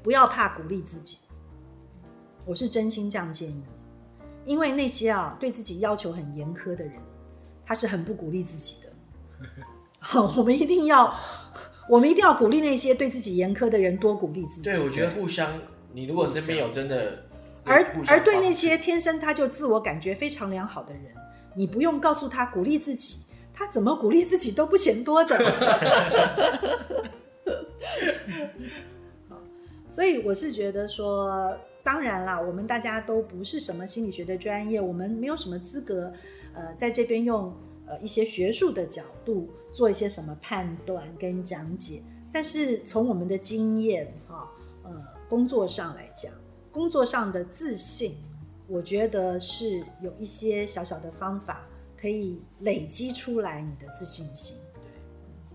不要怕鼓励自己。我是真心这样建议，因为那些啊对自己要求很严苛的人，他是很不鼓励自己的。好，我们一定要，我们一定要鼓励那些对自己严苛的人，多鼓励自己。对，我觉得互相，你如果身边有真的，而而对那些天生他就自我感觉非常良好的人，你不用告诉他鼓励自己，他怎么鼓励自己都不嫌多的。好所以我是觉得说，当然啦，我们大家都不是什么心理学的专业，我们没有什么资格，呃，在这边用呃一些学术的角度做一些什么判断跟讲解。但是从我们的经验哈、呃，工作上来讲，工作上的自信，我觉得是有一些小小的方法可以累积出来你的自信心。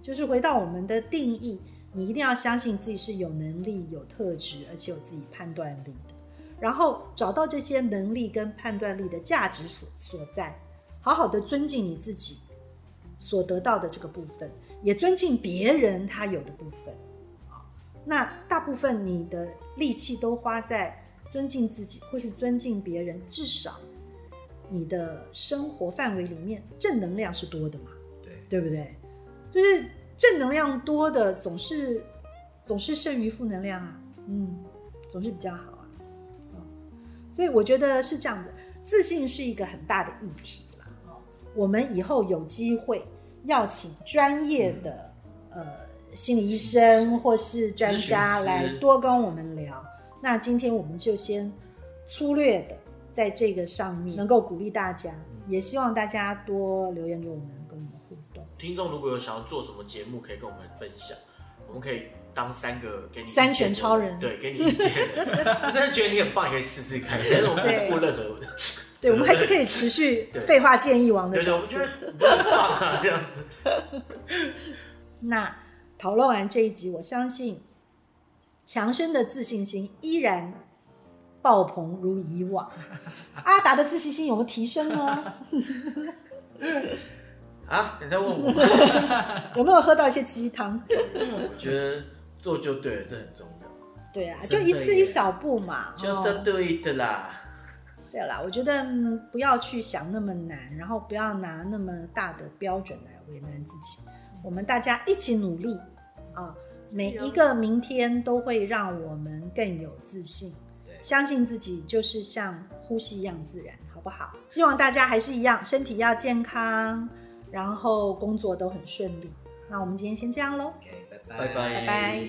就是回到我们的定义，你一定要相信自己是有能力、有特质，而且有自己判断力的。然后找到这些能力跟判断力的价值所所在，好好的尊敬你自己所得到的这个部分，也尊敬别人他有的部分。啊，那大部分你的力气都花在尊敬自己或是尊敬别人，至少你的生活范围里面正能量是多的嘛，对，对不对？就是正能量多的总是总是胜于负能量啊，嗯，总是比较好啊，哦，所以我觉得是这样子，自信是一个很大的议题了哦。我们以后有机会要请专业的、呃心理医生或是专家来多跟我们聊。那今天我们就先粗略的在这个上面能够鼓励大家，也希望大家多留言给我们。听众如果有想要做什么节目，可以跟我们分享，我们可以当三个给你三拳超人对，给你意见。我真的觉得你很棒，你可以试试看，但是我们不负任何。对，我们还是可以持续对废话建议王的对对，角色我觉。得很棒啊，这样子。那讨论完这一集，我相信强生的自信心依然爆棚如以往。阿达的自信心有没有提升呢？啊，你在问我？有没有喝到一些鸡汤？我觉得做就对了，这很重要。对啊，就一次一小步嘛。就哦是对的啦。对啦，我觉得、嗯不要去想那么难，然后不要拿那么大的标准来为难自己。我们大家一起努力啊，每一个明天都会让我们更有自信。对相信自己就是像呼吸一样自然，好不好？希望大家还是一样，身体要健康，然后工作都很顺利。那我们今天先这样喽。OK，拜拜拜拜拜。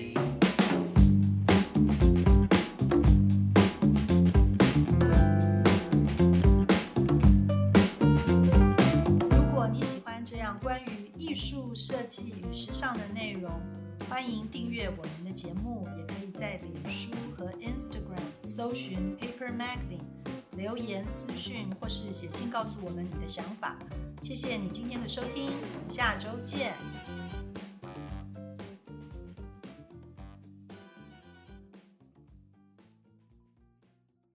如果你喜欢这样关于艺术设计与时尚的内容，欢迎订阅我们的节目，也可以在脸书和 Instagram 搜寻 Paper Magazine，留言私讯或是写信告诉我们你的想法。谢谢你今天的收听，我们下周见。